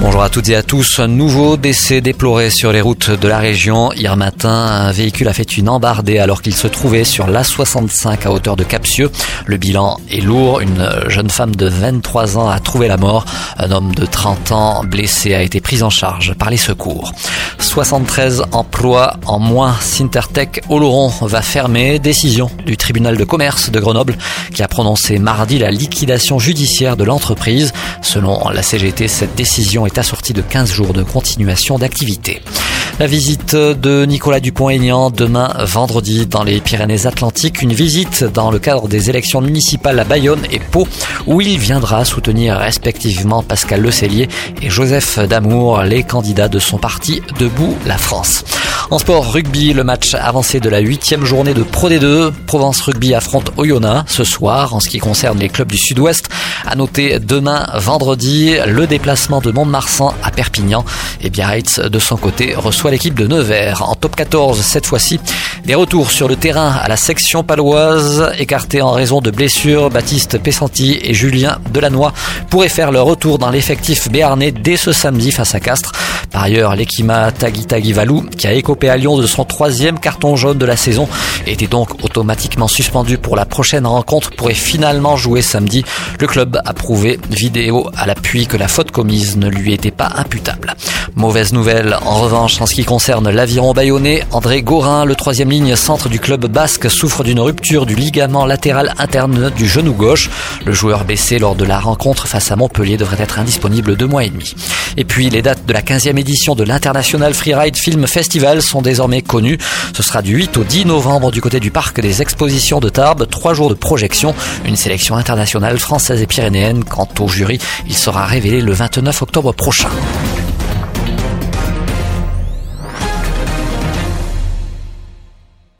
Bonjour à toutes et à tous. Un nouveau décès déploré sur les routes de la région. Hier matin, un véhicule a fait une embardée alors qu'il se trouvait sur l'A65 à hauteur de Capsieux. Le bilan est lourd. Une jeune femme de 23 ans a trouvé la mort. Un homme de 30 ans blessé a été pris en charge par les secours. 73 emplois en moins. Sintertech Oloron va fermer. Décision du tribunal de commerce de Grenoble qui a prononcé mardi la liquidation judiciaire de l'entreprise. Selon la CGT, cette décision est assortie de 15 jours de continuation d'activité. La visite de Nicolas Dupont-Aignan demain vendredi dans les Pyrénées-Atlantiques. Une visite dans le cadre des élections municipales à Bayonne et Pau où il viendra soutenir respectivement Pascal Lecellier et Joseph Damour, les candidats de son parti Debout la France. En sport rugby, le match avancé de la huitième journée de Pro D2. Provence Rugby affronte Oyonnax ce soir. En ce qui concerne les clubs du Sud-Ouest, à noter demain vendredi le déplacement de Mont-de-Marsan à Perpignan. Et Biarritz de son côté reçoit l'équipe de Nevers. En top 14 cette fois-ci, des retours sur le terrain à la section paloise, écartés en raison de blessures. Baptiste Pessanti et Julien Delannoy pourraient faire leur retour dans l'effectif béarnais dès ce samedi face à Castres. Par ailleurs, l'Ekima Tagui Tagui Valou, qui a écopé à Lyon de son troisième carton jaune de la saison, était donc automatiquement suspendu pour la prochaine rencontre, pourrait finalement jouer samedi. Le club a prouvé, vidéo à l'appui, que la faute commise ne lui était pas imputable. Mauvaise nouvelle, en revanche, en ce qui concerne l'aviron bayonnais, André Gorin, le troisième ligne centre du club basque, souffre d'une rupture du ligament latéral interne du genou gauche. Le joueur blessé lors de la rencontre face à Montpellier devrait être indisponible deux mois et demi. Et puis, les dates de la 15e édition de l'International Freeride Film Festival sont désormais connues. Ce sera du 8 au 10 novembre du côté du parc des expositions de Tarbes. Trois jours de projection, une sélection internationale française et pyrénéenne. Quant au jury, il sera révélé le 29 octobre prochain.